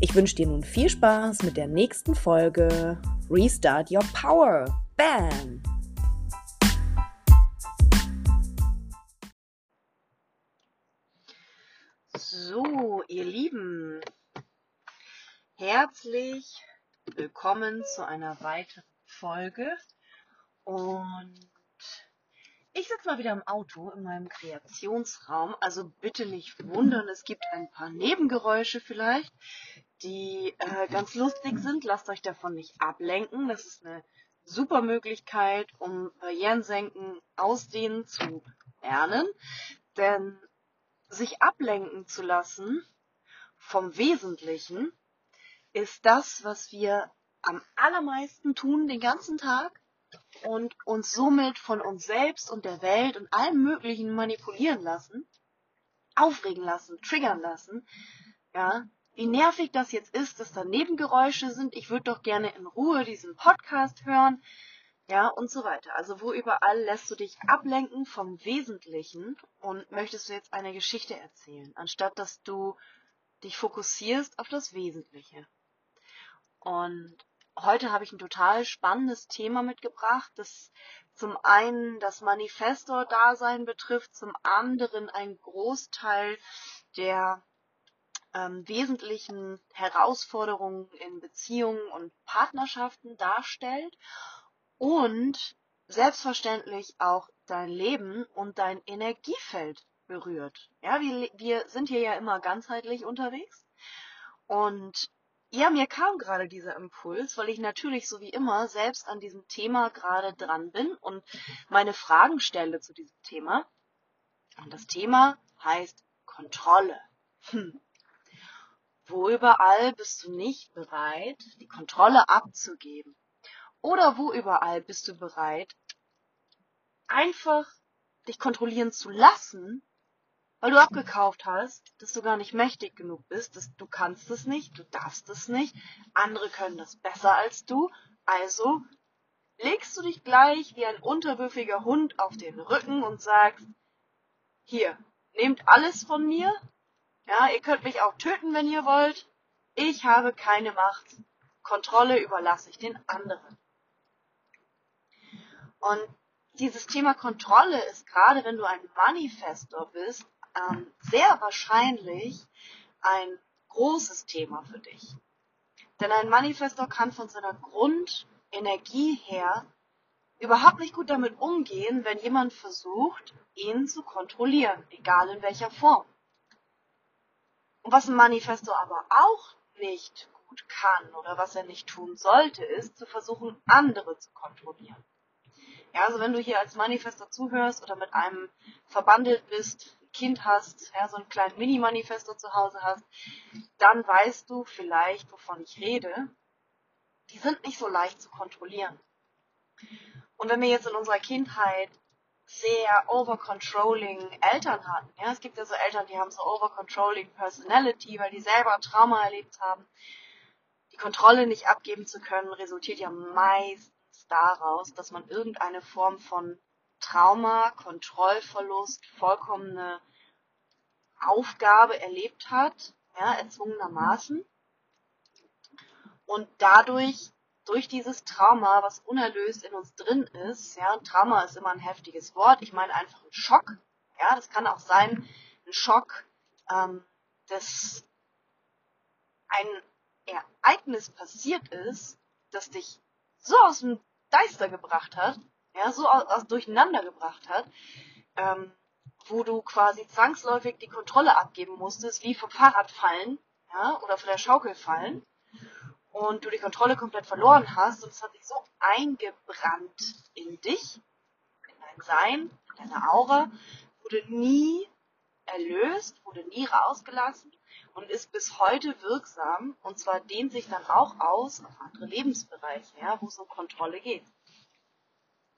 Ich wünsche dir nun viel Spaß mit der nächsten Folge Restart Your Power. Bam! So, ihr Lieben, herzlich willkommen zu einer weiteren Folge. Und ich sitze mal wieder im Auto in meinem Kreationsraum, also bitte nicht wundern, es gibt ein paar Nebengeräusche vielleicht, die äh, ganz lustig sind. Lasst euch davon nicht ablenken. Das ist eine super Möglichkeit, um Barrieren senken, ausdehnen zu lernen. Denn sich ablenken zu lassen vom Wesentlichen ist das, was wir am allermeisten tun den ganzen Tag und uns somit von uns selbst und der Welt und allem Möglichen manipulieren lassen, aufregen lassen, triggern lassen, ja, wie nervig das jetzt ist, dass da Nebengeräusche sind, ich würde doch gerne in Ruhe diesen Podcast hören, ja, und so weiter. Also wo überall lässt du dich ablenken vom Wesentlichen und möchtest du jetzt eine Geschichte erzählen, anstatt dass du dich fokussierst auf das Wesentliche. Und heute habe ich ein total spannendes Thema mitgebracht, das zum einen das Manifestor-Dasein betrifft, zum anderen ein Großteil der ähm, wesentlichen Herausforderungen in Beziehungen und Partnerschaften darstellt und selbstverständlich auch dein Leben und dein Energiefeld berührt. Ja, wir, wir sind hier ja immer ganzheitlich unterwegs und ja, mir kam gerade dieser Impuls, weil ich natürlich so wie immer selbst an diesem Thema gerade dran bin und meine Fragen stelle zu diesem Thema. Und das Thema heißt Kontrolle. Hm. Wo überall bist du nicht bereit, die Kontrolle abzugeben? Oder wo überall bist du bereit, einfach dich kontrollieren zu lassen, weil du abgekauft hast, dass du gar nicht mächtig genug bist, dass du kannst es nicht, du darfst es nicht, andere können das besser als du, also legst du dich gleich wie ein unterwürfiger Hund auf den Rücken und sagst, hier, nehmt alles von mir, ja, ihr könnt mich auch töten, wenn ihr wollt. Ich habe keine Macht. Kontrolle überlasse ich den anderen. Und dieses Thema Kontrolle ist gerade, wenn du ein Manifestor bist, ähm, sehr wahrscheinlich ein großes Thema für dich. Denn ein Manifestor kann von seiner Grundenergie her überhaupt nicht gut damit umgehen, wenn jemand versucht, ihn zu kontrollieren, egal in welcher Form. Und was ein Manifesto aber auch nicht gut kann oder was er nicht tun sollte, ist zu versuchen, andere zu kontrollieren. Ja, also wenn du hier als Manifesto zuhörst oder mit einem verbandelt bist, ein Kind hast, ja, so einen kleinen Mini-Manifesto zu Hause hast, dann weißt du vielleicht, wovon ich rede. Die sind nicht so leicht zu kontrollieren. Und wenn wir jetzt in unserer Kindheit sehr overcontrolling Eltern hatten. Ja, es gibt ja so Eltern, die haben so overcontrolling Personality, weil die selber Trauma erlebt haben. Die Kontrolle nicht abgeben zu können, resultiert ja meistens daraus, dass man irgendeine Form von Trauma, Kontrollverlust, vollkommene Aufgabe erlebt hat, ja, erzwungenermaßen. Und dadurch durch dieses Trauma, was unerlöst in uns drin ist, ja, Trauma ist immer ein heftiges Wort, ich meine einfach ein Schock, ja, das kann auch sein, ein Schock, ähm, dass ein Ereignis passiert ist, das dich so aus dem Deister gebracht hat, ja, so aus, aus durcheinander gebracht hat, ähm, wo du quasi zwangsläufig die Kontrolle abgeben musstest, wie vom Fahrrad fallen, ja, oder von der Schaukel fallen und du die Kontrolle komplett verloren hast und es hat sich so eingebrannt in dich, in dein Sein, in deine Aura, du nie erlöst, wurde nie rausgelassen und ist bis heute wirksam. Und zwar dehnt sich dann auch aus auf andere Lebensbereiche, ja, wo es um Kontrolle geht.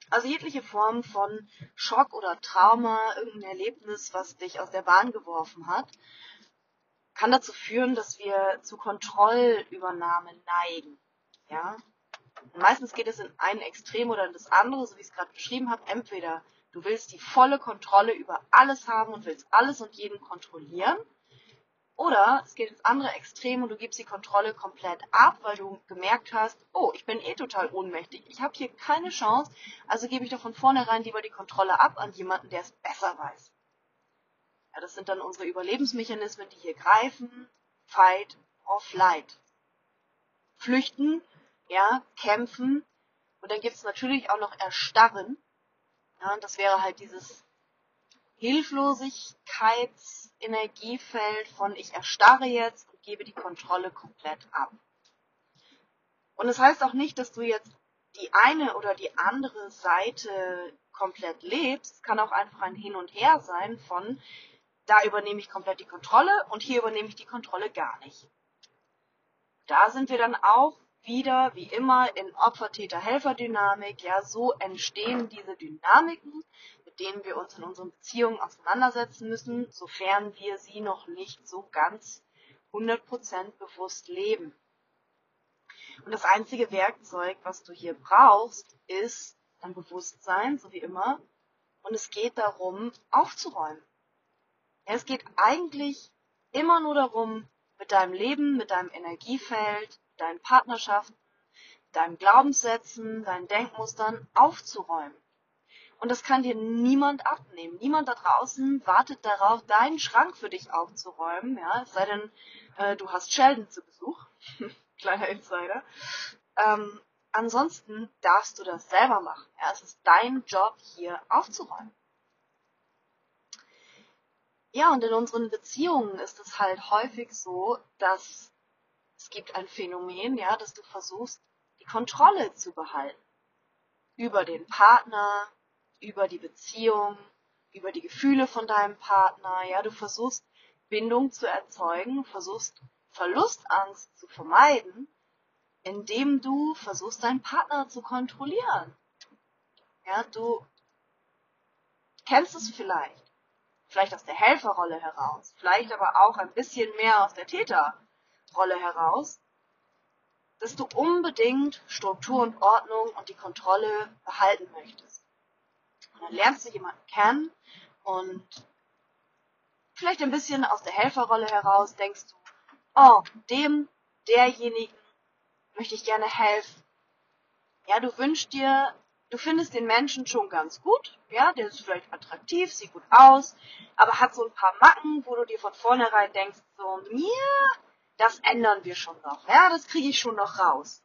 Also jegliche Form von Schock oder Trauma, irgendein Erlebnis, was dich aus der Bahn geworfen hat, kann dazu führen, dass wir zu Kontrollübernahme neigen. Ja? Meistens geht es in ein Extrem oder in das andere, so wie ich es gerade beschrieben habe. Entweder du willst die volle Kontrolle über alles haben und willst alles und jeden kontrollieren. Oder es geht ins andere Extrem und du gibst die Kontrolle komplett ab, weil du gemerkt hast, oh, ich bin eh total ohnmächtig. Ich habe hier keine Chance, also gebe ich doch von vornherein lieber die Kontrolle ab an jemanden, der es besser weiß. Ja, das sind dann unsere Überlebensmechanismen, die hier greifen. Fight or flight. Flüchten, ja, kämpfen. Und dann gibt es natürlich auch noch Erstarren. Ja, das wäre halt dieses Hilflosigkeitsenergiefeld von ich erstarre jetzt und gebe die Kontrolle komplett ab. Und es das heißt auch nicht, dass du jetzt die eine oder die andere Seite komplett lebst. Es kann auch einfach ein Hin und Her sein von da übernehme ich komplett die Kontrolle und hier übernehme ich die Kontrolle gar nicht. Da sind wir dann auch wieder, wie immer, in Opfer-Täter-Helfer-Dynamik. Ja, so entstehen diese Dynamiken, mit denen wir uns in unseren Beziehungen auseinandersetzen müssen, sofern wir sie noch nicht so ganz 100% bewusst leben. Und das einzige Werkzeug, was du hier brauchst, ist dein Bewusstsein, so wie immer. Und es geht darum, aufzuräumen. Es geht eigentlich immer nur darum, mit deinem Leben, mit deinem Energiefeld, deinen Partnerschaften, deinen Glaubenssätzen, deinen Denkmustern aufzuräumen. Und das kann dir niemand abnehmen. Niemand da draußen wartet darauf, deinen Schrank für dich aufzuräumen. Ja, es sei denn, äh, du hast Sheldon zu Besuch. Kleiner Insider. Ähm, ansonsten darfst du das selber machen. Ja, es ist dein Job, hier aufzuräumen. Ja, und in unseren Beziehungen ist es halt häufig so, dass es gibt ein Phänomen, ja, dass du versuchst, die Kontrolle zu behalten. Über den Partner, über die Beziehung, über die Gefühle von deinem Partner, ja, du versuchst Bindung zu erzeugen, versuchst Verlustangst zu vermeiden, indem du versuchst, deinen Partner zu kontrollieren. Ja, du kennst es vielleicht vielleicht aus der Helferrolle heraus, vielleicht aber auch ein bisschen mehr aus der Täterrolle heraus, dass du unbedingt Struktur und Ordnung und die Kontrolle behalten möchtest. Und dann lernst du jemanden kennen und vielleicht ein bisschen aus der Helferrolle heraus denkst du, oh, dem, derjenigen möchte ich gerne helfen. Ja, du wünschst dir du findest den Menschen schon ganz gut, ja, der ist vielleicht attraktiv, sieht gut aus, aber hat so ein paar Macken, wo du dir von vornherein denkst, so, mir, das ändern wir schon noch, ja, das kriege ich schon noch raus.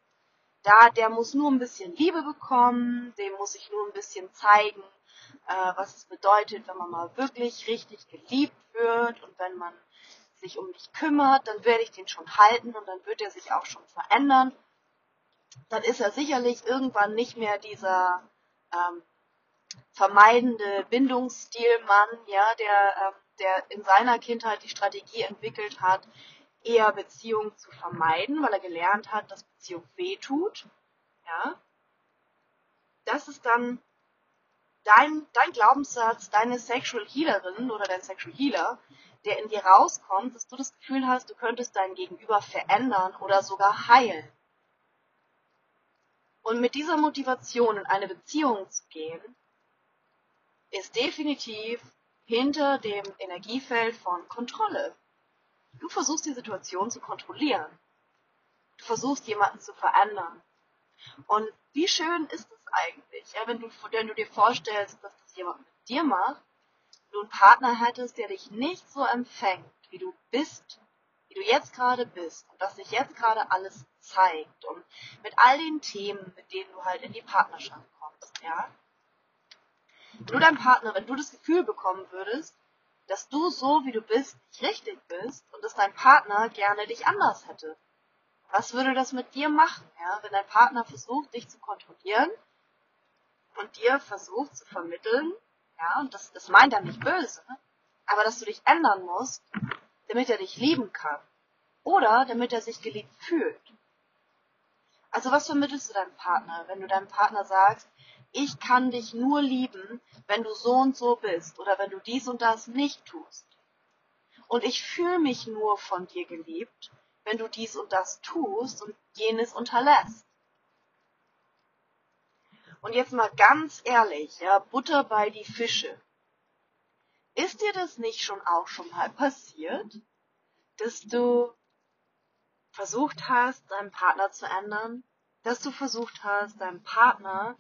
Da, der muss nur ein bisschen Liebe bekommen, dem muss ich nur ein bisschen zeigen, äh, was es bedeutet, wenn man mal wirklich richtig geliebt wird und wenn man sich um mich kümmert, dann werde ich den schon halten und dann wird er sich auch schon verändern dann ist er sicherlich irgendwann nicht mehr dieser ähm, vermeidende Bindungsstilmann, ja, der, ähm, der in seiner Kindheit die Strategie entwickelt hat, eher Beziehungen zu vermeiden, weil er gelernt hat, dass Beziehung wehtut. Ja. Das ist dann dein, dein Glaubenssatz, deine Sexual Healerin oder dein Sexual Healer, der in dir rauskommt, dass du das Gefühl hast, du könntest dein Gegenüber verändern oder sogar heilen. Und mit dieser Motivation in eine Beziehung zu gehen, ist definitiv hinter dem Energiefeld von Kontrolle. Du versuchst die Situation zu kontrollieren. Du versuchst jemanden zu verändern. Und wie schön ist es eigentlich, ja, wenn, du, wenn du dir vorstellst, dass das jemand mit dir macht, du einen Partner hättest, der dich nicht so empfängt, wie du bist, du jetzt gerade bist und dass sich jetzt gerade alles zeigt und mit all den Themen, mit denen du halt in die Partnerschaft kommst, ja. Nur dein Partner, wenn du das Gefühl bekommen würdest, dass du so wie du bist nicht richtig bist und dass dein Partner gerne dich anders hätte. Was würde das mit dir machen, ja, wenn dein Partner versucht, dich zu kontrollieren und dir versucht zu vermitteln, ja, und das, das meint er nicht böse, aber dass du dich ändern musst, damit er dich lieben kann. Oder damit er sich geliebt fühlt. Also was vermittelst du deinem Partner, wenn du deinem Partner sagst, ich kann dich nur lieben, wenn du so und so bist oder wenn du dies und das nicht tust. Und ich fühle mich nur von dir geliebt, wenn du dies und das tust und jenes unterlässt. Und jetzt mal ganz ehrlich, ja, Butter bei die Fische. Ist dir das nicht schon auch schon mal passiert, dass du versucht hast, deinen Partner zu ändern, dass du versucht hast, deinem Partner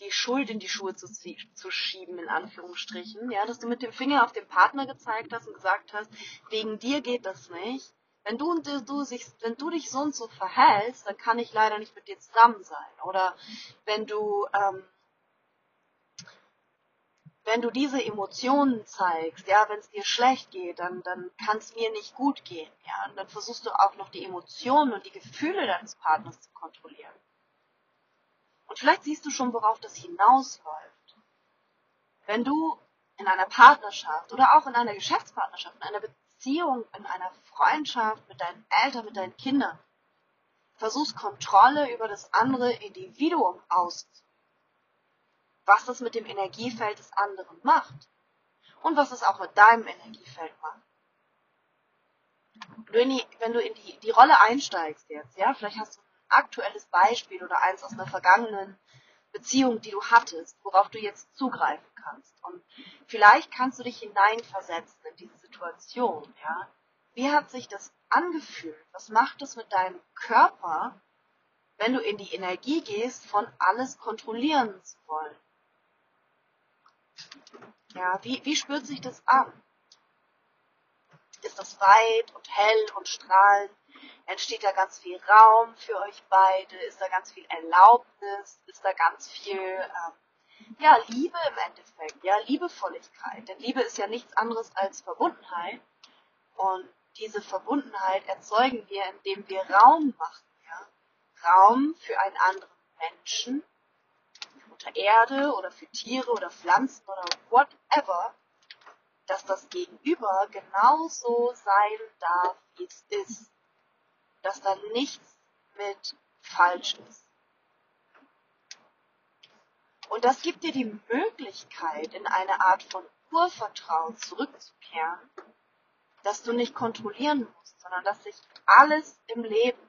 die Schuld in die Schuhe zu, zu, schieben, in Anführungsstrichen, ja, dass du mit dem Finger auf den Partner gezeigt hast und gesagt hast, wegen dir geht das nicht. Wenn du, du sich, wenn du dich so und so verhältst, dann kann ich leider nicht mit dir zusammen sein. Oder wenn du ähm, wenn du diese Emotionen zeigst, ja, wenn es dir schlecht geht, dann, dann kann es mir nicht gut gehen, ja, und dann versuchst du auch noch die Emotionen und die Gefühle deines Partners zu kontrollieren. Und vielleicht siehst du schon, worauf das hinausläuft. Wenn du in einer Partnerschaft oder auch in einer Geschäftspartnerschaft, in einer Beziehung, in einer Freundschaft mit deinen Eltern, mit deinen Kindern, versuchst Kontrolle über das andere Individuum auszuüben, was das mit dem Energiefeld des anderen macht und was es auch mit deinem Energiefeld macht. Wenn du in die, die Rolle einsteigst jetzt, ja, vielleicht hast du ein aktuelles Beispiel oder eins aus einer vergangenen Beziehung, die du hattest, worauf du jetzt zugreifen kannst. Und vielleicht kannst du dich hineinversetzen in diese Situation, ja. Wie hat sich das angefühlt? Was macht es mit deinem Körper, wenn du in die Energie gehst, von alles kontrollieren zu wollen? Ja, wie, wie spürt sich das an? Ist das weit und hell und strahlend? Entsteht da ganz viel Raum für euch beide? Ist da ganz viel Erlaubnis? Ist da ganz viel, ähm, ja, Liebe im Endeffekt, ja, Liebevolligkeit. Denn Liebe ist ja nichts anderes als Verbundenheit. Und diese Verbundenheit erzeugen wir, indem wir Raum machen, ja. Raum für einen anderen Menschen, unter Erde oder für Tiere oder Pflanzen oder whatever, dass das Gegenüber genauso sein darf, wie es ist. Dass da nichts mit falsch ist. Und das gibt dir die Möglichkeit, in eine Art von Urvertrauen zurückzukehren, dass du nicht kontrollieren musst, sondern dass sich alles im Leben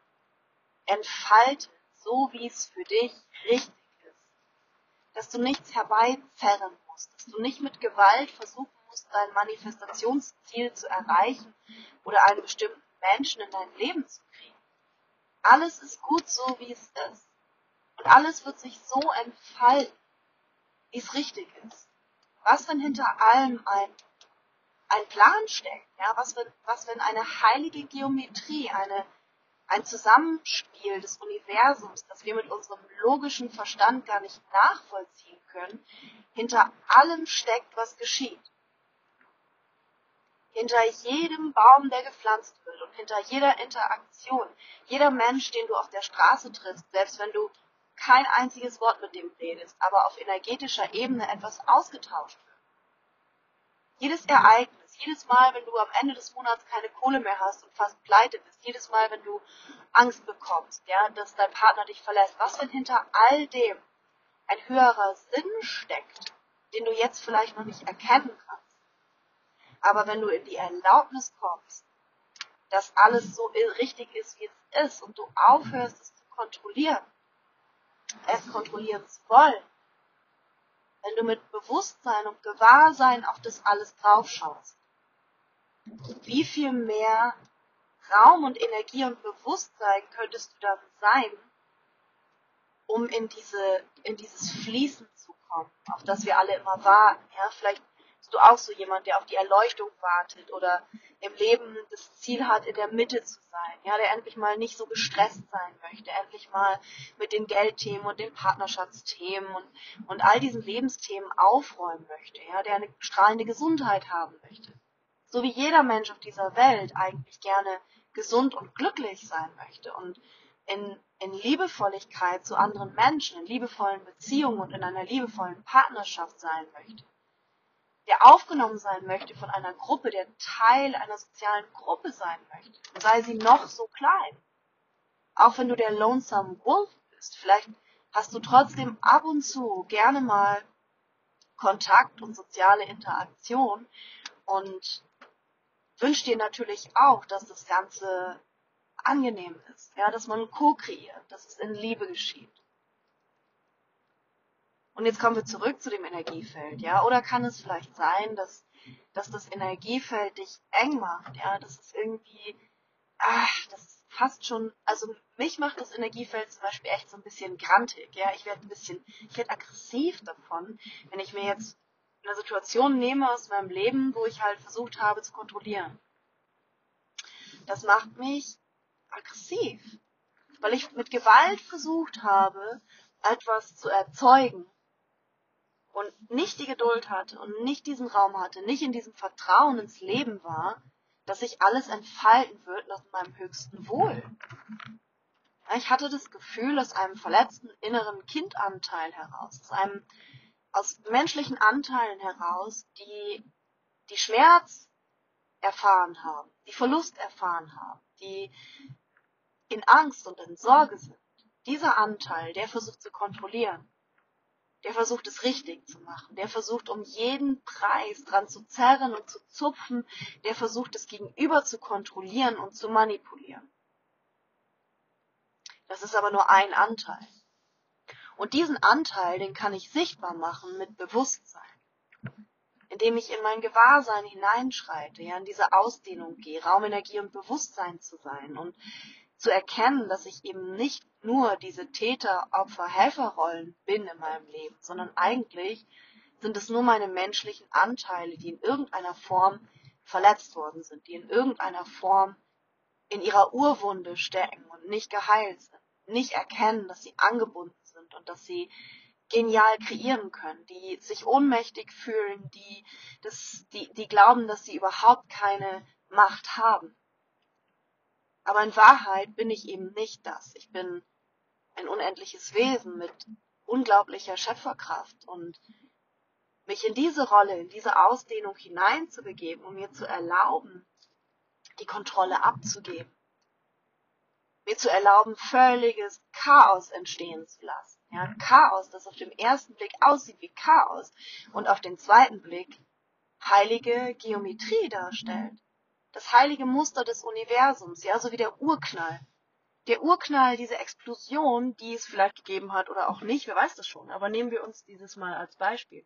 entfaltet, so wie es für dich richtig dass du nichts herbeizerren musst, dass du nicht mit Gewalt versuchen musst, dein Manifestationsziel zu erreichen oder einen bestimmten Menschen in dein Leben zu kriegen. Alles ist gut so, wie es ist. Und alles wird sich so entfalten, wie es richtig ist. Was, wenn hinter allem ein, ein Plan steckt? Ja, was, wenn, was, wenn eine heilige Geometrie, eine ein Zusammenspiel des Universums, das wir mit unserem logischen Verstand gar nicht nachvollziehen können, hinter allem steckt, was geschieht. Hinter jedem Baum, der gepflanzt wird und hinter jeder Interaktion, jeder Mensch, den du auf der Straße triffst, selbst wenn du kein einziges Wort mit dem redest, aber auf energetischer Ebene etwas ausgetauscht wird. Jedes Ereignis, jedes Mal, wenn du am Ende des Monats keine Kohle mehr hast und fast pleite bist, jedes Mal, wenn du Angst bekommst, ja, dass dein Partner dich verlässt, was wenn hinter all dem ein höherer Sinn steckt, den du jetzt vielleicht noch nicht erkennen kannst. Aber wenn du in die Erlaubnis kommst, dass alles so richtig ist, wie es ist und du aufhörst, es zu kontrollieren, es kontrollieren zu wollen, wenn du mit Bewusstsein und Gewahrsein auf das alles draufschaust, wie viel mehr Raum und Energie und Bewusstsein könntest du dann sein, um in diese, in dieses Fließen zu kommen, auf das wir alle immer warten. Ja, vielleicht bist du auch so jemand, der auf die Erleuchtung wartet oder im Leben das Ziel hat, in der Mitte zu sein, ja, der endlich mal nicht so gestresst sein möchte, endlich mal mit den Geldthemen und den Partnerschaftsthemen und, und all diesen Lebensthemen aufräumen möchte, ja, der eine strahlende Gesundheit haben möchte so wie jeder Mensch auf dieser Welt eigentlich gerne gesund und glücklich sein möchte und in, in Liebevolligkeit zu anderen Menschen, in liebevollen Beziehungen und in einer liebevollen Partnerschaft sein möchte. der aufgenommen sein möchte von einer Gruppe, der Teil einer sozialen Gruppe sein möchte, sei sie noch so klein. Auch wenn du der Lonesome Wolf bist, vielleicht hast du trotzdem ab und zu gerne mal Kontakt und soziale Interaktion und wünscht dir natürlich auch, dass das Ganze angenehm ist, ja, dass man co-kreiert, dass es in Liebe geschieht. Und jetzt kommen wir zurück zu dem Energiefeld, ja, oder kann es vielleicht sein, dass, dass das Energiefeld dich eng macht, ja, dass es irgendwie, ach, das ist fast schon, also mich macht das Energiefeld zum Beispiel echt so ein bisschen grantig, ja, ich werde ein bisschen, ich werde aggressiv davon, wenn ich mir jetzt eine Situation nehme aus meinem Leben, wo ich halt versucht habe zu kontrollieren. Das macht mich aggressiv, weil ich mit Gewalt versucht habe, etwas zu erzeugen und nicht die Geduld hatte und nicht diesen Raum hatte, nicht in diesem Vertrauen ins Leben war, dass sich alles entfalten wird nach meinem höchsten Wohl. Ich hatte das Gefühl, aus einem verletzten inneren Kindanteil heraus, aus einem, aus menschlichen Anteilen heraus, die, die Schmerz erfahren haben, die Verlust erfahren haben, die in Angst und in Sorge sind. Dieser Anteil, der versucht zu kontrollieren, der versucht es richtig zu machen, der versucht um jeden Preis dran zu zerren und zu zupfen, der versucht das Gegenüber zu kontrollieren und zu manipulieren. Das ist aber nur ein Anteil. Und diesen Anteil, den kann ich sichtbar machen mit Bewusstsein. Indem ich in mein Gewahrsein hineinschreite, ja, in diese Ausdehnung gehe, Raumenergie und Bewusstsein zu sein und zu erkennen, dass ich eben nicht nur diese Täter, Opfer, Helferrollen bin in meinem Leben, sondern eigentlich sind es nur meine menschlichen Anteile, die in irgendeiner Form verletzt worden sind, die in irgendeiner Form in ihrer Urwunde stecken und nicht geheilt sind, nicht erkennen, dass sie angebunden und dass sie genial kreieren können, die sich ohnmächtig fühlen, die, das, die, die glauben, dass sie überhaupt keine Macht haben. Aber in Wahrheit bin ich eben nicht das. Ich bin ein unendliches Wesen mit unglaublicher Schöpferkraft und mich in diese Rolle, in diese Ausdehnung hineinzubegeben und mir zu erlauben, die Kontrolle abzugeben. Mir zu erlauben, völliges Chaos entstehen zu lassen. Ja, Chaos, das auf dem ersten Blick aussieht wie Chaos und auf den zweiten Blick heilige Geometrie darstellt das heilige Muster des Universums, ja, so wie der Urknall. Der Urknall, diese Explosion, die es vielleicht gegeben hat oder auch nicht, wer weiß das schon, aber nehmen wir uns dieses Mal als Beispiel.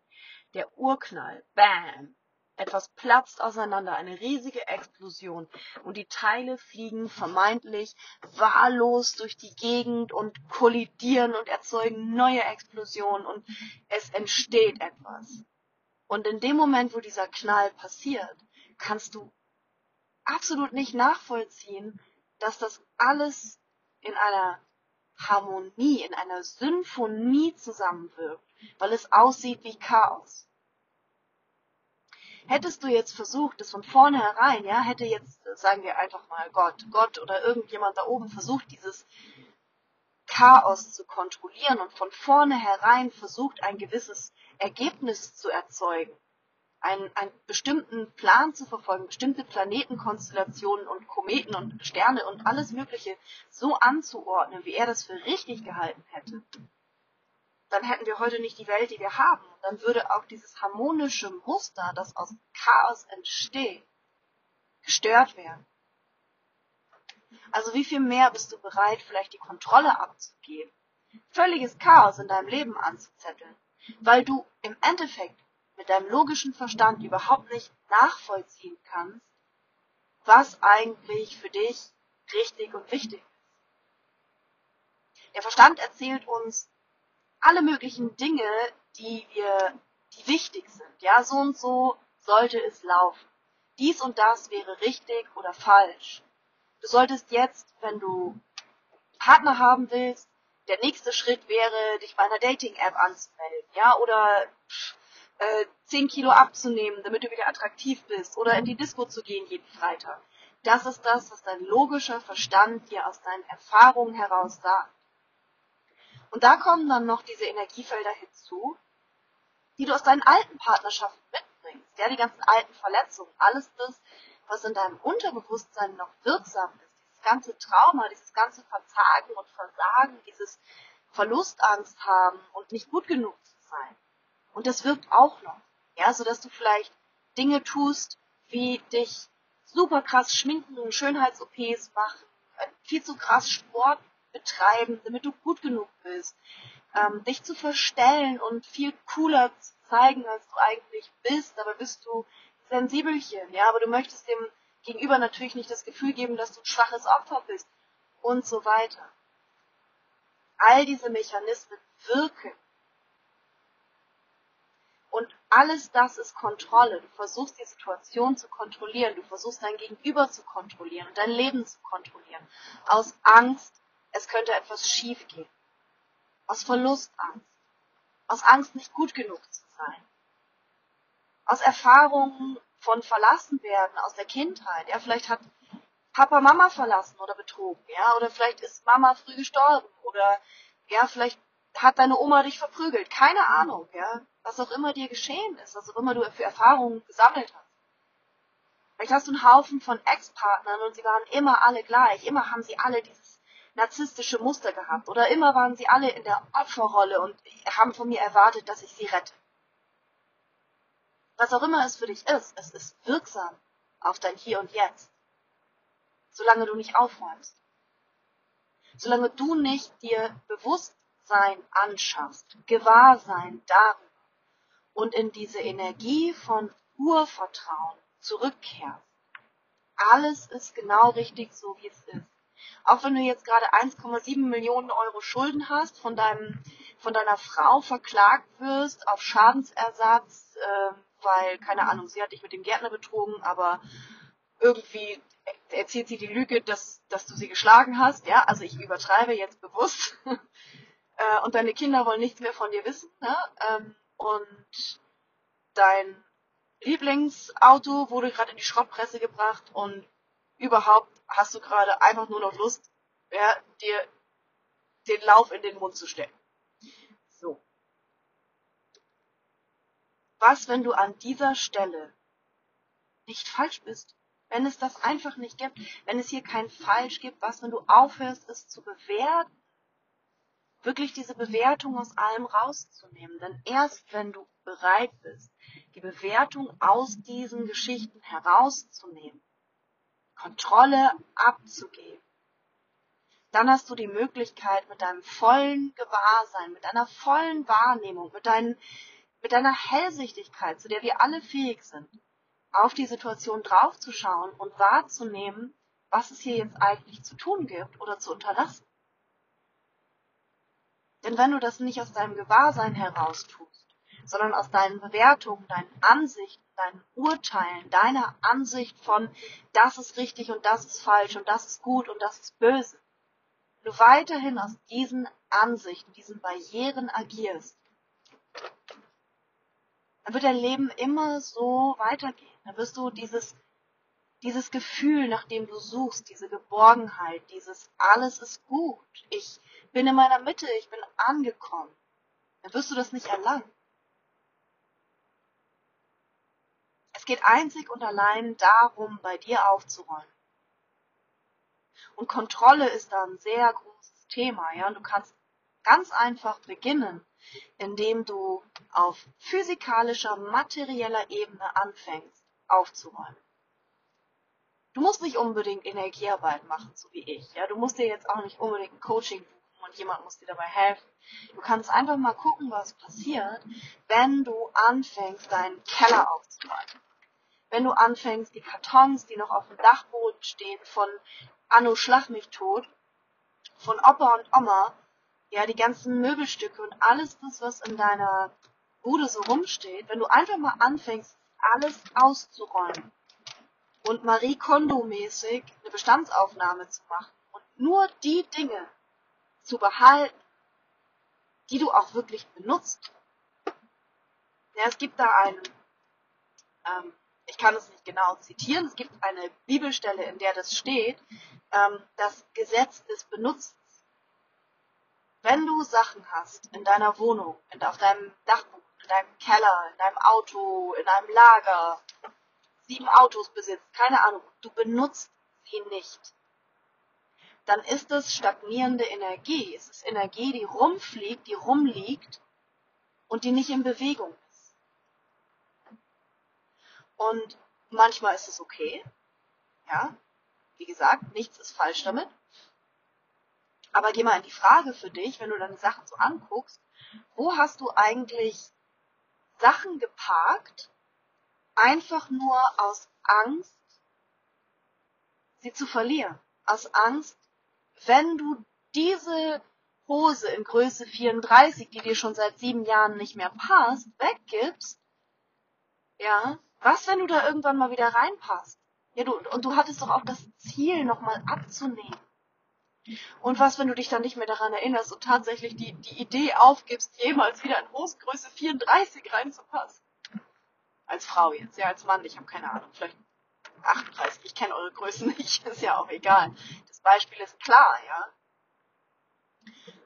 Der Urknall, bam, etwas platzt auseinander, eine riesige Explosion und die Teile fliegen vermeintlich wahllos durch die Gegend und kollidieren und erzeugen neue Explosionen und es entsteht etwas. Und in dem Moment, wo dieser Knall passiert, kannst du absolut nicht nachvollziehen, dass das alles in einer Harmonie, in einer Symphonie zusammenwirkt, weil es aussieht wie Chaos. Hättest du jetzt versucht, es von vornherein, ja, hätte jetzt, sagen wir einfach mal Gott, Gott oder irgendjemand da oben versucht, dieses Chaos zu kontrollieren und von vornherein versucht, ein gewisses Ergebnis zu erzeugen, einen, einen bestimmten Plan zu verfolgen, bestimmte Planetenkonstellationen und Kometen und Sterne und alles Mögliche so anzuordnen, wie er das für richtig gehalten hätte, dann hätten wir heute nicht die Welt, die wir haben. Dann würde auch dieses harmonische Muster, das aus Chaos entsteht, gestört werden. Also wie viel mehr bist du bereit, vielleicht die Kontrolle abzugeben, völliges Chaos in deinem Leben anzuzetteln, weil du im Endeffekt mit deinem logischen Verstand überhaupt nicht nachvollziehen kannst, was eigentlich für dich richtig und wichtig ist. Der Verstand erzählt uns alle möglichen Dinge, die wir, die wichtig sind. Ja, so und so sollte es laufen. Dies und das wäre richtig oder falsch. Du solltest jetzt, wenn du Partner haben willst, der nächste Schritt wäre, dich bei einer Dating-App anzumelden, ja, oder äh, 10 Kilo abzunehmen, damit du wieder attraktiv bist oder in die Disco zu gehen jeden Freitag. Das ist das, was dein logischer Verstand dir aus deinen Erfahrungen heraus sagt. Und da kommen dann noch diese Energiefelder hinzu, die du aus deinen alten Partnerschaften mitnimmst bringst, ja, die ganzen alten Verletzungen, alles das, was in deinem Unterbewusstsein noch wirksam ist, dieses ganze Trauma, dieses ganze Verzagen und Versagen, dieses Verlustangst haben und nicht gut genug zu sein. Und das wirkt auch noch, ja, so dass du vielleicht Dinge tust, wie dich super krass schminken, Schönheits-OPs machen, äh, viel zu krass Sport betreiben, damit du gut genug bist, ähm, dich zu verstellen und viel cooler zu zeigen, als du eigentlich bist, aber bist du sensibelchen, ja, aber du möchtest dem Gegenüber natürlich nicht das Gefühl geben, dass du ein schwaches Opfer bist und so weiter. All diese Mechanismen wirken. Und alles das ist Kontrolle. Du versuchst die Situation zu kontrollieren, du versuchst dein Gegenüber zu kontrollieren und dein Leben zu kontrollieren. Aus Angst, es könnte etwas schiefgehen. Aus Verlustangst. Aus Angst, nicht gut genug zu sein. Aus Erfahrungen von verlassen werden aus der Kindheit. Ja, vielleicht hat Papa Mama verlassen oder betrogen, ja, oder vielleicht ist Mama früh gestorben oder ja, vielleicht hat deine Oma dich verprügelt. Keine Ahnung, ja, was auch immer dir geschehen ist, was auch immer du für Erfahrungen gesammelt hast. Vielleicht hast du einen Haufen von Ex-Partnern und sie waren immer alle gleich. Immer haben sie alle dieses narzisstische Muster gehabt. Oder immer waren sie alle in der Opferrolle und haben von mir erwartet, dass ich sie rette. Was auch immer es für dich ist, es ist wirksam auf dein Hier und Jetzt. Solange du nicht aufräumst. Solange du nicht dir Bewusstsein anschaffst, Gewahrsein darüber und in diese Energie von Urvertrauen zurückkehrst. Alles ist genau richtig so, wie es ist. Auch wenn du jetzt gerade 1,7 Millionen Euro Schulden hast, von deinem, von deiner Frau verklagt wirst auf Schadensersatz, äh, weil, keine Ahnung, sie hat dich mit dem Gärtner betrogen, aber irgendwie erzählt sie die Lüge, dass, dass du sie geschlagen hast, ja, also ich übertreibe jetzt bewusst. Äh, und deine Kinder wollen nichts mehr von dir wissen, ne? Ähm, und dein Lieblingsauto wurde gerade in die Schrottpresse gebracht und überhaupt hast du gerade einfach nur noch Lust, ja, dir den Lauf in den Mund zu stecken. So. Was, wenn du an dieser Stelle nicht falsch bist? Wenn es das einfach nicht gibt, wenn es hier kein Falsch gibt, was, wenn du aufhörst, es zu bewerten? Wirklich diese Bewertung aus allem rauszunehmen. Denn erst wenn du bereit bist, die Bewertung aus diesen Geschichten herauszunehmen, Kontrolle abzugeben, dann hast du die Möglichkeit, mit deinem vollen Gewahrsein, mit deiner vollen Wahrnehmung, mit, deinen, mit deiner Hellsichtigkeit, zu der wir alle fähig sind, auf die Situation draufzuschauen und wahrzunehmen, was es hier jetzt eigentlich zu tun gibt oder zu unterlassen. Denn wenn du das nicht aus deinem Gewahrsein heraus tust, sondern aus deinen Bewertungen, deinen Ansichten, deinen Urteilen, deiner Ansicht von, das ist richtig und das ist falsch und das ist gut und das ist böse. Wenn du weiterhin aus diesen Ansichten, diesen Barrieren agierst, dann wird dein Leben immer so weitergehen. Dann wirst du dieses, dieses Gefühl, nach dem du suchst, diese Geborgenheit, dieses alles ist gut, ich bin in meiner Mitte, ich bin angekommen, dann wirst du das nicht erlangen. Geht einzig und allein darum, bei dir aufzuräumen. Und Kontrolle ist da ein sehr großes Thema, ja. Und du kannst ganz einfach beginnen, indem du auf physikalischer, materieller Ebene anfängst aufzuräumen. Du musst nicht unbedingt Energiearbeit machen, so wie ich. Ja, du musst dir jetzt auch nicht unbedingt ein Coaching buchen und jemand muss dir dabei helfen. Du kannst einfach mal gucken, was passiert, wenn du anfängst, deinen Keller aufzuräumen wenn du anfängst, die Kartons, die noch auf dem Dachboden stehen, von Anno Schlag mich tot, von Opa und Oma, ja, die ganzen Möbelstücke und alles das, was in deiner Bude so rumsteht, wenn du einfach mal anfängst, alles auszuräumen und Marie Kondo mäßig eine Bestandsaufnahme zu machen und nur die Dinge zu behalten, die du auch wirklich benutzt. Ja, es gibt da einen ähm, ich kann es nicht genau zitieren, es gibt eine Bibelstelle, in der das steht, ähm, das Gesetz des Benutzens. Wenn du Sachen hast in deiner Wohnung und auf deinem Dachboden, in deinem Keller, in deinem Auto, in einem Lager, sieben Autos besitzt, keine Ahnung, du benutzt sie nicht, dann ist es stagnierende Energie. Es ist Energie, die rumfliegt, die rumliegt und die nicht in Bewegung ist. Und manchmal ist es okay. Ja, wie gesagt, nichts ist falsch damit. Aber geh mal in die Frage für dich, wenn du deine Sachen so anguckst, wo hast du eigentlich Sachen geparkt, einfach nur aus Angst, sie zu verlieren. Aus Angst, wenn du diese Hose in Größe 34, die dir schon seit sieben Jahren nicht mehr passt, weggibst, ja, was, wenn du da irgendwann mal wieder reinpasst? Ja, du, und du hattest doch auch das Ziel, nochmal abzunehmen. Und was, wenn du dich dann nicht mehr daran erinnerst und tatsächlich die, die Idee aufgibst, jemals wieder in Hosgröße 34 reinzupassen? Als Frau jetzt, ja, als Mann, ich habe keine Ahnung, vielleicht 38, ich kenne eure Größen nicht, ist ja auch egal. Das Beispiel ist klar, ja.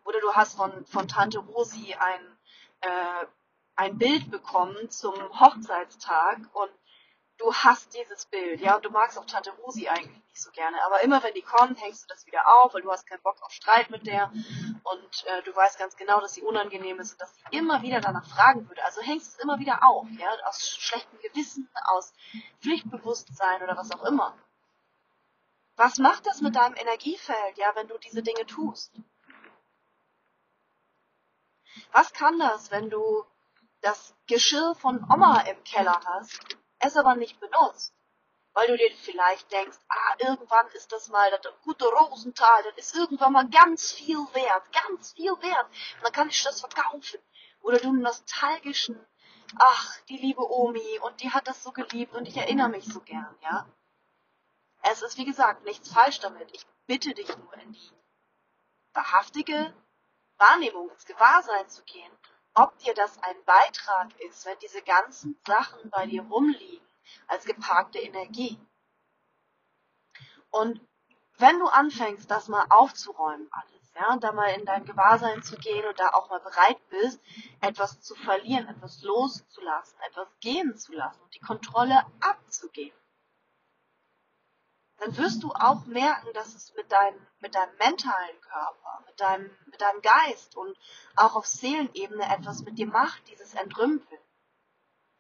Oder du hast von, von Tante Rosi ein, äh, ein Bild bekommen zum Hochzeitstag und du hast dieses Bild, ja, und du magst auch Tante Rosi eigentlich nicht so gerne, aber immer wenn die kommt, hängst du das wieder auf, weil du hast keinen Bock auf Streit mit der und äh, du weißt ganz genau, dass sie unangenehm ist und dass sie immer wieder danach fragen würde. Also hängst du es immer wieder auf, ja, aus schlechtem Gewissen, aus Pflichtbewusstsein oder was auch immer. Was macht das mit deinem Energiefeld, ja, wenn du diese Dinge tust? Was kann das, wenn du das Geschirr von Oma im Keller hast es aber nicht benutzt, weil du dir vielleicht denkst, ah, irgendwann ist das mal das gute Rosental, das ist irgendwann mal ganz viel wert, ganz viel wert, und dann kann ich das verkaufen. Oder du nostalgischen, ach, die liebe Omi, und die hat das so geliebt, und ich erinnere mich so gern, ja. Es ist, wie gesagt, nichts falsch damit. Ich bitte dich nur in die wahrhaftige Wahrnehmung, ins Gewahrsein zu gehen ob dir das ein Beitrag ist, wenn diese ganzen Sachen bei dir rumliegen, als geparkte Energie. Und wenn du anfängst, das mal aufzuräumen alles, ja, da mal in dein Gewahrsein zu gehen und da auch mal bereit bist, etwas zu verlieren, etwas loszulassen, etwas gehen zu lassen und die Kontrolle abzugeben, dann wirst du auch merken, dass es mit deinem, mit deinem mentalen Körper, mit deinem, mit deinem Geist und auch auf Seelenebene etwas mit dir macht, dieses Entrümpeln.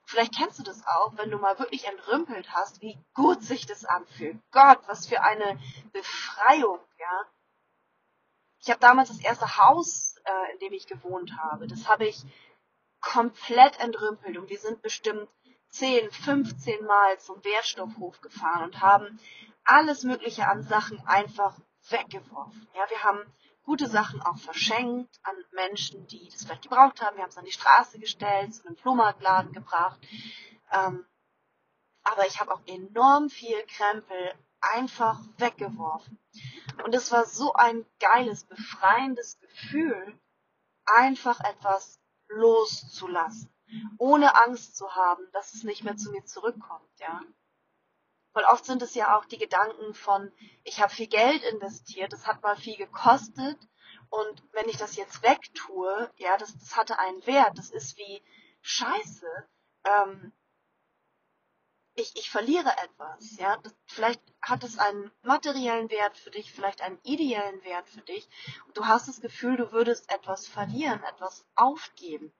Vielleicht kennst du das auch, wenn du mal wirklich entrümpelt hast, wie gut sich das anfühlt. Gott, was für eine Befreiung, ja. Ich habe damals das erste Haus, äh, in dem ich gewohnt habe, das habe ich komplett entrümpelt und wir sind bestimmt 10, 15 Mal zum Wertstoffhof gefahren und haben alles Mögliche an Sachen einfach weggeworfen. Ja, wir haben gute Sachen auch verschenkt an Menschen, die das vielleicht gebraucht haben. Wir haben es an die Straße gestellt, zu einem Flohmarktladen gebracht. Ähm, aber ich habe auch enorm viel Krempel einfach weggeworfen. Und es war so ein geiles, befreiendes Gefühl, einfach etwas loszulassen, ohne Angst zu haben, dass es nicht mehr zu mir zurückkommt, ja. Weil oft sind es ja auch die Gedanken von, ich habe viel Geld investiert, das hat mal viel gekostet und wenn ich das jetzt wegtue, ja, das, das hatte einen Wert, das ist wie Scheiße. Ähm, ich, ich verliere etwas, ja. Das, vielleicht hat es einen materiellen Wert für dich, vielleicht einen ideellen Wert für dich. Und du hast das Gefühl, du würdest etwas verlieren, etwas aufgeben.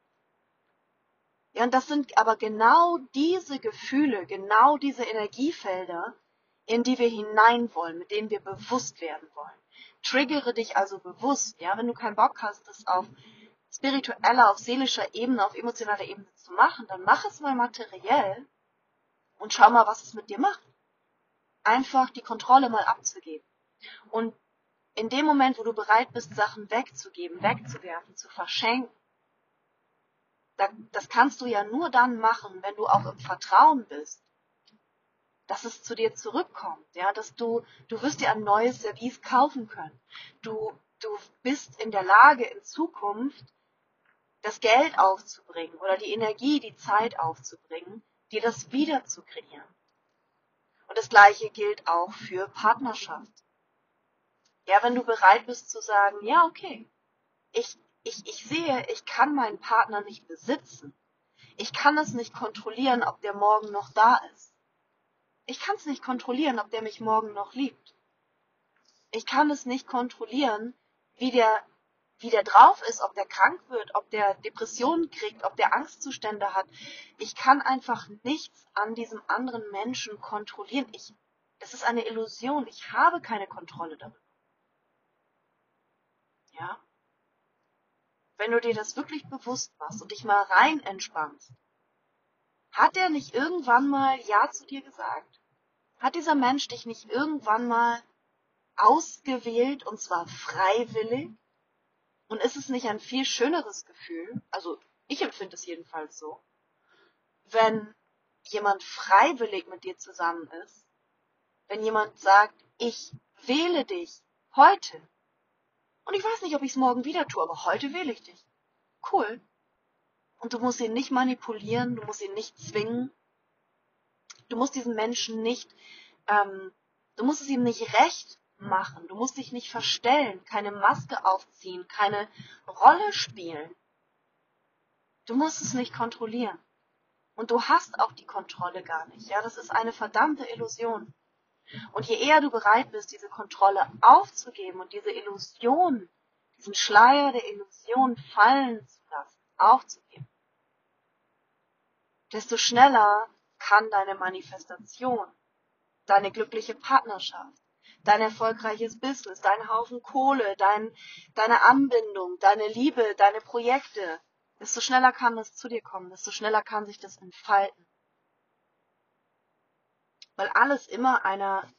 Ja, und das sind aber genau diese Gefühle, genau diese Energiefelder, in die wir hinein wollen, mit denen wir bewusst werden wollen. Triggere dich also bewusst, ja, wenn du keinen Bock hast, das auf spiritueller, auf seelischer Ebene, auf emotionaler Ebene zu machen, dann mach es mal materiell und schau mal, was es mit dir macht. Einfach die Kontrolle mal abzugeben. Und in dem Moment, wo du bereit bist, Sachen wegzugeben, wegzuwerfen, zu verschenken, das kannst du ja nur dann machen, wenn du auch im Vertrauen bist, dass es zu dir zurückkommt, ja, dass du, du wirst dir ein neues Service kaufen können. Du, du bist in der Lage, in Zukunft das Geld aufzubringen oder die Energie, die Zeit aufzubringen, dir das wieder zu kreieren. Und das Gleiche gilt auch für Partnerschaft. Ja, wenn du bereit bist zu sagen, ja, okay, ich, ich, ich sehe, ich kann meinen Partner nicht besitzen. Ich kann es nicht kontrollieren, ob der morgen noch da ist. Ich kann es nicht kontrollieren, ob der mich morgen noch liebt. Ich kann es nicht kontrollieren, wie der, wie der drauf ist, ob der krank wird, ob der Depressionen kriegt, ob der Angstzustände hat. Ich kann einfach nichts an diesem anderen Menschen kontrollieren. Ich, das ist eine Illusion. Ich habe keine Kontrolle darüber. Ja? Wenn du dir das wirklich bewusst machst und dich mal rein entspannst, hat er nicht irgendwann mal Ja zu dir gesagt? Hat dieser Mensch dich nicht irgendwann mal ausgewählt und zwar freiwillig? Und ist es nicht ein viel schöneres Gefühl? Also ich empfinde es jedenfalls so. Wenn jemand freiwillig mit dir zusammen ist, wenn jemand sagt, ich wähle dich heute. Und ich weiß nicht, ob ich es morgen wieder tue, aber heute wähle ich dich. Cool. Und du musst ihn nicht manipulieren, du musst ihn nicht zwingen. Du musst diesen Menschen nicht, ähm, du musst es ihm nicht recht machen. Du musst dich nicht verstellen, keine Maske aufziehen, keine Rolle spielen. Du musst es nicht kontrollieren. Und du hast auch die Kontrolle gar nicht. Ja, das ist eine verdammte Illusion. Und je eher du bereit bist, diese Kontrolle aufzugeben und diese Illusion, diesen Schleier der Illusion fallen zu lassen, aufzugeben, desto schneller kann deine Manifestation, deine glückliche Partnerschaft, dein erfolgreiches Business, dein Haufen Kohle, dein, deine Anbindung, deine Liebe, deine Projekte, desto schneller kann das zu dir kommen, desto schneller kann sich das entfalten. Weil alles immer einer,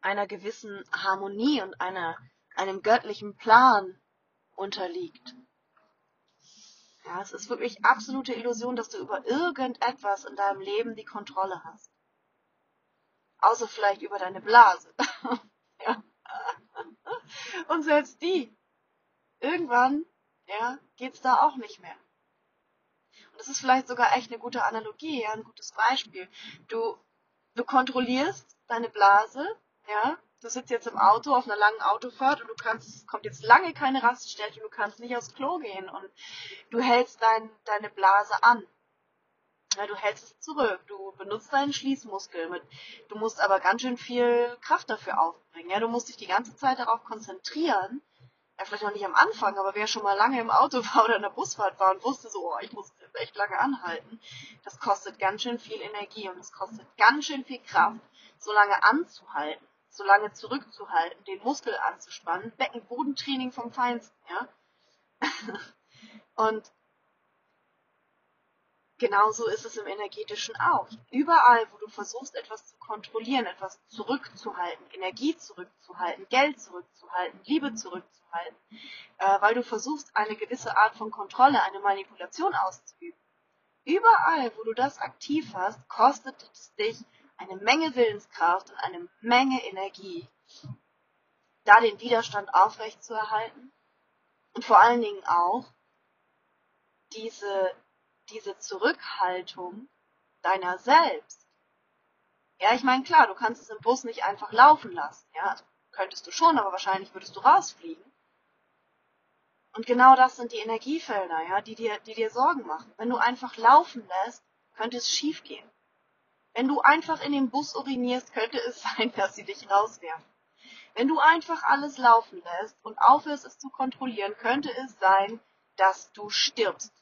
einer gewissen Harmonie und einer, einem göttlichen Plan unterliegt. Ja, es ist wirklich absolute Illusion, dass du über irgendetwas in deinem Leben die Kontrolle hast. Außer vielleicht über deine Blase. Ja. Und selbst die, irgendwann, ja, geht's da auch nicht mehr. Und das ist vielleicht sogar echt eine gute Analogie, ja, ein gutes Beispiel. Du, du kontrollierst deine Blase, ja, du sitzt jetzt im Auto auf einer langen Autofahrt und du kannst, es kommt jetzt lange keine Raststätte, du kannst nicht aufs Klo gehen und du hältst dein, deine Blase an. Ja, du hältst es zurück, du benutzt deinen Schließmuskel mit, du musst aber ganz schön viel Kraft dafür aufbringen. Ja, du musst dich die ganze Zeit darauf konzentrieren. Ja, vielleicht noch nicht am Anfang, aber wer schon mal lange im Auto war oder in der Busfahrt war und wusste so, oh, ich muss jetzt echt lange anhalten, das kostet ganz schön viel Energie und es kostet ganz schön viel Kraft, so lange anzuhalten, so lange zurückzuhalten, den Muskel anzuspannen, Beckenbodentraining vom Feinsten, ja. und Genauso ist es im energetischen auch. Überall, wo du versuchst, etwas zu kontrollieren, etwas zurückzuhalten, Energie zurückzuhalten, Geld zurückzuhalten, Liebe zurückzuhalten, äh, weil du versuchst, eine gewisse Art von Kontrolle, eine Manipulation auszuüben. Überall, wo du das aktiv hast, kostet es dich eine Menge Willenskraft und eine Menge Energie, da den Widerstand aufrechtzuerhalten und vor allen Dingen auch diese diese Zurückhaltung deiner selbst. Ja, ich meine, klar, du kannst es im Bus nicht einfach laufen lassen. Ja, könntest du schon, aber wahrscheinlich würdest du rausfliegen. Und genau das sind die Energiefelder, ja, die dir, die dir Sorgen machen. Wenn du einfach laufen lässt, könnte es schiefgehen. Wenn du einfach in den Bus urinierst, könnte es sein, dass sie dich rauswerfen. Wenn du einfach alles laufen lässt und aufhörst es zu kontrollieren, könnte es sein, dass du stirbst.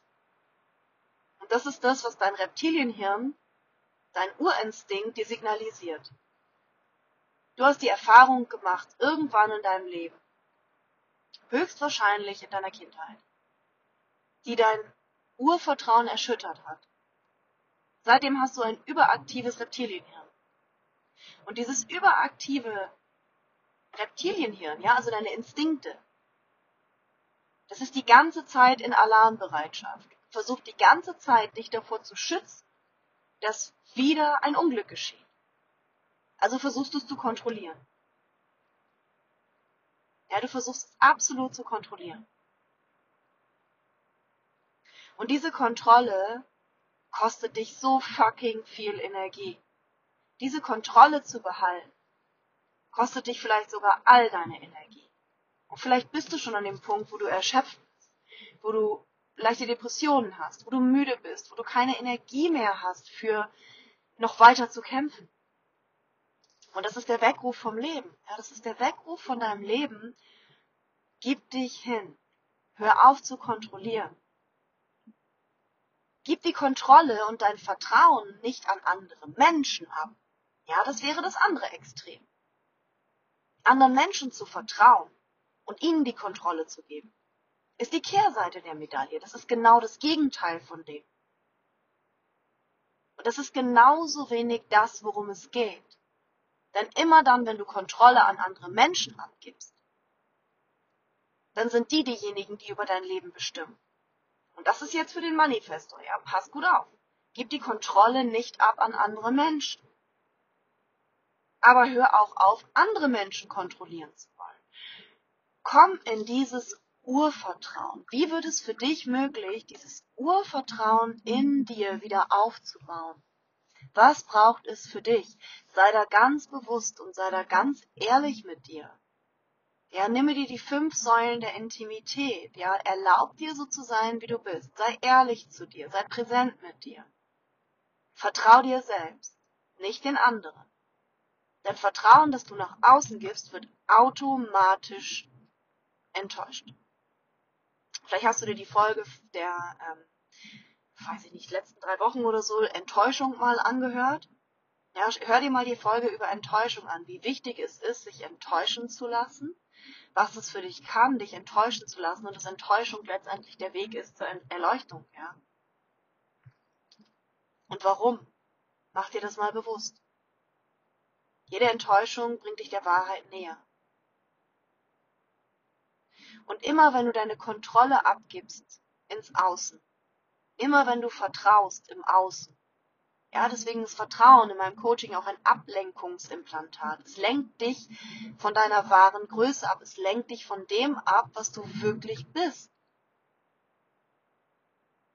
Und das ist das, was dein Reptilienhirn, dein Urinstinkt dir signalisiert. Du hast die Erfahrung gemacht, irgendwann in deinem Leben, höchstwahrscheinlich in deiner Kindheit, die dein Urvertrauen erschüttert hat. Seitdem hast du ein überaktives Reptilienhirn. Und dieses überaktive Reptilienhirn, ja, also deine Instinkte, das ist die ganze Zeit in Alarmbereitschaft versucht die ganze Zeit, dich davor zu schützen, dass wieder ein Unglück geschieht. Also versuchst du es zu kontrollieren. Ja, du versuchst es absolut zu kontrollieren. Und diese Kontrolle kostet dich so fucking viel Energie. Diese Kontrolle zu behalten, kostet dich vielleicht sogar all deine Energie. Und vielleicht bist du schon an dem Punkt, wo du erschöpft bist, wo du leichte Depressionen hast, wo du müde bist, wo du keine Energie mehr hast für noch weiter zu kämpfen. Und das ist der Weckruf vom Leben. Ja, das ist der Weckruf von deinem Leben. Gib dich hin. Hör auf zu kontrollieren. Gib die Kontrolle und dein Vertrauen nicht an andere Menschen ab. Ja, das wäre das andere Extrem. Anderen Menschen zu vertrauen und ihnen die Kontrolle zu geben, ist die Kehrseite der Medaille. Das ist genau das Gegenteil von dem. Und das ist genauso wenig das, worum es geht. Denn immer dann, wenn du Kontrolle an andere Menschen abgibst, dann sind die diejenigen, die über dein Leben bestimmen. Und das ist jetzt für den Manifestor, ja, pass gut auf. Gib die Kontrolle nicht ab an andere Menschen. Aber hör auch auf, andere Menschen kontrollieren zu wollen. Komm in dieses Urvertrauen. Wie wird es für dich möglich, dieses Urvertrauen in dir wieder aufzubauen? Was braucht es für dich? Sei da ganz bewusst und sei da ganz ehrlich mit dir. Ja, nimm dir die fünf Säulen der Intimität. Ja, erlaub dir so zu sein, wie du bist. Sei ehrlich zu dir. Sei präsent mit dir. Vertrau dir selbst, nicht den anderen. Denn Vertrauen, das du nach außen gibst, wird automatisch enttäuscht. Vielleicht hast du dir die Folge der ähm, weiß ich nicht, letzten drei Wochen oder so Enttäuschung mal angehört. Ja, hör dir mal die Folge über Enttäuschung an, wie wichtig es ist, sich enttäuschen zu lassen, was es für dich kann, dich enttäuschen zu lassen und dass Enttäuschung letztendlich der Weg ist zur Erleuchtung, ja. Und warum? Mach dir das mal bewusst. Jede Enttäuschung bringt dich der Wahrheit näher. Und immer wenn du deine Kontrolle abgibst ins Außen, Immer wenn du vertraust im Außen. Ja, deswegen ist Vertrauen in meinem Coaching auch ein Ablenkungsimplantat. Es lenkt dich von deiner wahren Größe ab. Es lenkt dich von dem ab, was du wirklich bist.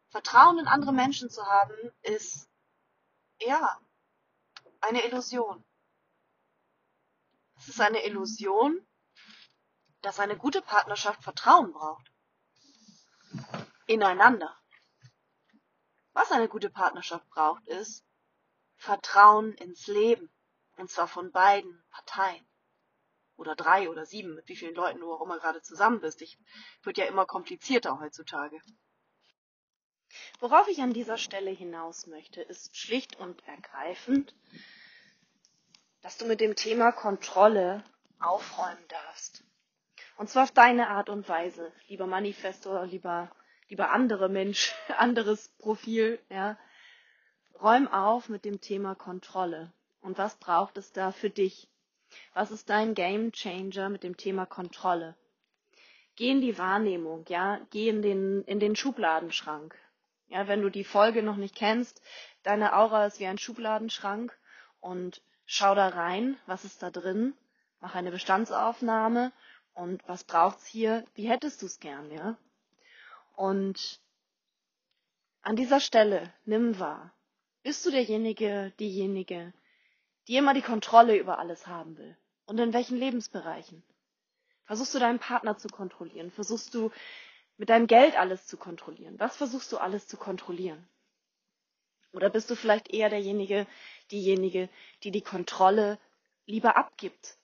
Vertrauen in andere Menschen zu haben, ist, ja, eine Illusion. Es ist eine Illusion, dass eine gute Partnerschaft Vertrauen braucht. Ineinander. Was eine gute Partnerschaft braucht, ist Vertrauen ins Leben. Und zwar von beiden Parteien. Oder drei oder sieben, mit wie vielen Leuten du auch immer gerade zusammen bist. Ich, wird ja immer komplizierter heutzutage. Worauf ich an dieser Stelle hinaus möchte, ist schlicht und ergreifend, dass du mit dem Thema Kontrolle aufräumen darfst. Und zwar auf deine Art und Weise, lieber Manifestor, lieber lieber andere Mensch, anderes Profil, ja. Räum auf mit dem Thema Kontrolle. Und was braucht es da für dich? Was ist dein Game Changer mit dem Thema Kontrolle? Geh in die Wahrnehmung, ja, geh in den, in den Schubladenschrank. Ja, wenn du die Folge noch nicht kennst, deine Aura ist wie ein Schubladenschrank und schau da rein, was ist da drin, mach eine Bestandsaufnahme und was braucht's hier, wie hättest du es gern, ja? Und an dieser Stelle nimm wahr, bist du derjenige, diejenige, die immer die Kontrolle über alles haben will? Und in welchen Lebensbereichen? Versuchst du deinen Partner zu kontrollieren? Versuchst du mit deinem Geld alles zu kontrollieren? Was versuchst du alles zu kontrollieren? Oder bist du vielleicht eher derjenige, diejenige, die die Kontrolle lieber abgibt?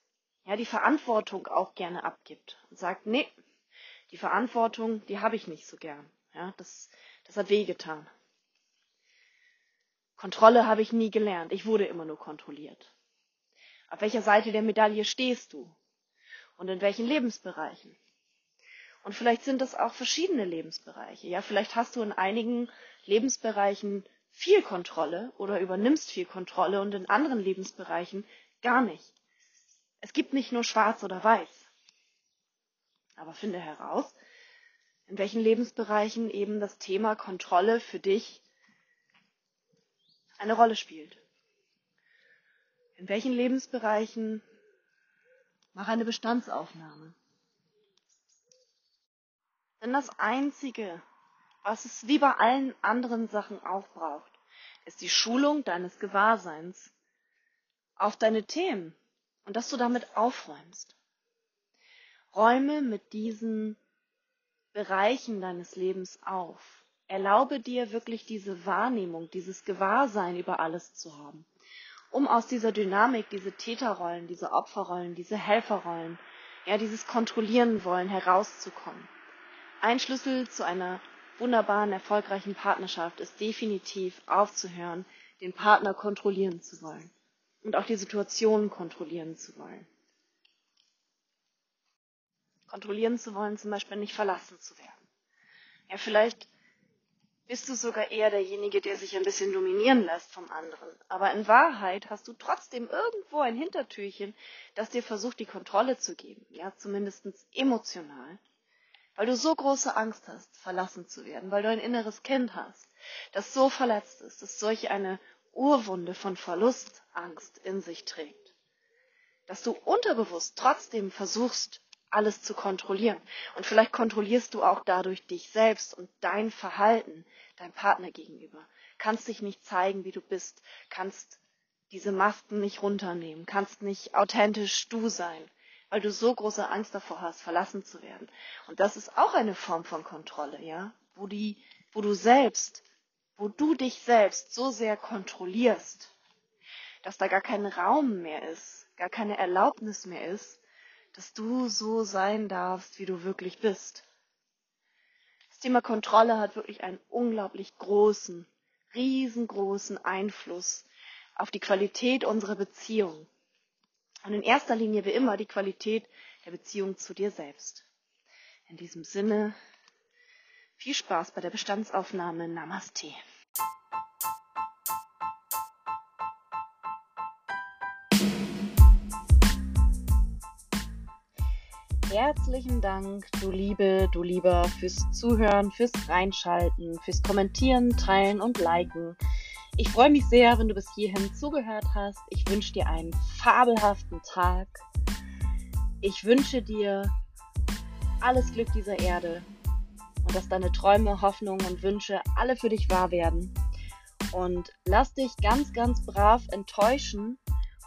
Ja, die Verantwortung auch gerne abgibt und sagt, nee, die Verantwortung, die habe ich nicht so gern. Ja, das, das hat wehgetan. Kontrolle habe ich nie gelernt. Ich wurde immer nur kontrolliert. Auf welcher Seite der Medaille stehst du? Und in welchen Lebensbereichen? Und vielleicht sind das auch verschiedene Lebensbereiche. Ja, vielleicht hast du in einigen Lebensbereichen viel Kontrolle oder übernimmst viel Kontrolle und in anderen Lebensbereichen gar nicht. Es gibt nicht nur schwarz oder weiß. Aber finde heraus, in welchen Lebensbereichen eben das Thema Kontrolle für dich eine Rolle spielt. In welchen Lebensbereichen mach eine Bestandsaufnahme. Denn das Einzige, was es wie bei allen anderen Sachen auch braucht, ist die Schulung deines Gewahrseins auf deine Themen und dass du damit aufräumst. Räume mit diesen Bereichen deines Lebens auf. Erlaube dir wirklich diese Wahrnehmung, dieses Gewahrsein über alles zu haben, um aus dieser Dynamik, diese Täterrollen, diese Opferrollen, diese Helferrollen, ja, dieses Kontrollieren wollen herauszukommen. Ein Schlüssel zu einer wunderbaren, erfolgreichen Partnerschaft ist definitiv aufzuhören, den Partner kontrollieren zu wollen und auch die Situation kontrollieren zu wollen. Kontrollieren zu wollen, zum Beispiel nicht verlassen zu werden. Ja, vielleicht bist du sogar eher derjenige, der sich ein bisschen dominieren lässt vom anderen. Aber in Wahrheit hast du trotzdem irgendwo ein Hintertürchen, das dir versucht, die Kontrolle zu geben. Ja, zumindest emotional. Weil du so große Angst hast, verlassen zu werden, weil du ein inneres Kind hast, das so verletzt ist, das solch eine Urwunde von Verlustangst in sich trägt. Dass du unterbewusst trotzdem versuchst, alles zu kontrollieren. Und vielleicht kontrollierst du auch dadurch dich selbst und dein Verhalten deinem Partner gegenüber. Kannst dich nicht zeigen, wie du bist, kannst diese Masken nicht runternehmen, kannst nicht authentisch du sein, weil du so große Angst davor hast, verlassen zu werden. Und das ist auch eine Form von Kontrolle, ja, wo die, wo du selbst, wo du dich selbst so sehr kontrollierst, dass da gar kein Raum mehr ist, gar keine Erlaubnis mehr ist, dass du so sein darfst, wie du wirklich bist. Das Thema Kontrolle hat wirklich einen unglaublich großen, riesengroßen Einfluss auf die Qualität unserer Beziehung. Und in erster Linie wie immer die Qualität der Beziehung zu dir selbst. In diesem Sinne, viel Spaß bei der Bestandsaufnahme. Namaste. Herzlichen Dank, du Liebe, du Lieber, fürs Zuhören, fürs Reinschalten, fürs Kommentieren, Teilen und Liken. Ich freue mich sehr, wenn du bis hierhin zugehört hast. Ich wünsche dir einen fabelhaften Tag. Ich wünsche dir alles Glück dieser Erde dass deine Träume, Hoffnungen und Wünsche alle für dich wahr werden. Und lass dich ganz, ganz brav enttäuschen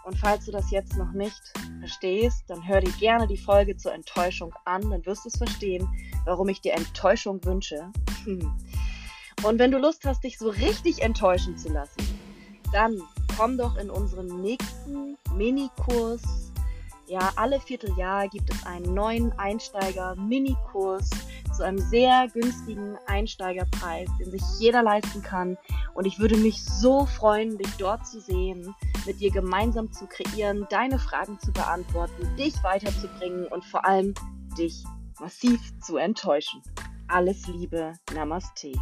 und falls du das jetzt noch nicht verstehst, dann hör dir gerne die Folge zur Enttäuschung an, dann wirst du es verstehen, warum ich dir Enttäuschung wünsche. Und wenn du Lust hast, dich so richtig enttäuschen zu lassen, dann komm doch in unseren nächsten Minikurs. Ja, alle Vierteljahr gibt es einen neuen Einsteiger-Minikurs zu einem sehr günstigen Einsteigerpreis, den sich jeder leisten kann. Und ich würde mich so freuen, dich dort zu sehen, mit dir gemeinsam zu kreieren, deine Fragen zu beantworten, dich weiterzubringen und vor allem dich massiv zu enttäuschen. Alles Liebe, Namaste.